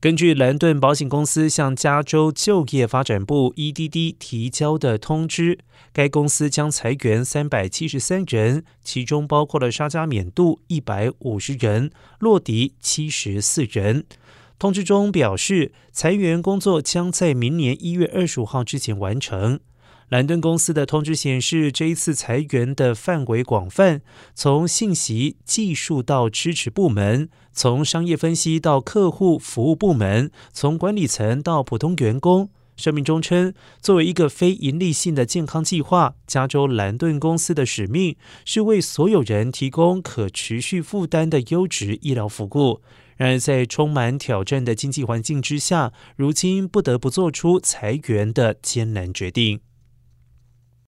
根据兰顿保险公司向加州就业发展部 （EDD） 提交的通知，该公司将裁员三百七十三人，其中包括了沙加缅度一百五十人、洛迪七十四人。通知中表示，裁员工作将在明年一月二十五号之前完成。兰顿公司的通知显示，这一次裁员的范围广泛，从信息技术到支持部门，从商业分析到客户服务部门，从管理层到普通员工。声明中称，作为一个非盈利性的健康计划，加州兰顿公司的使命是为所有人提供可持续负担的优质医疗服务。然而，在充满挑战的经济环境之下，如今不得不做出裁员的艰难决定。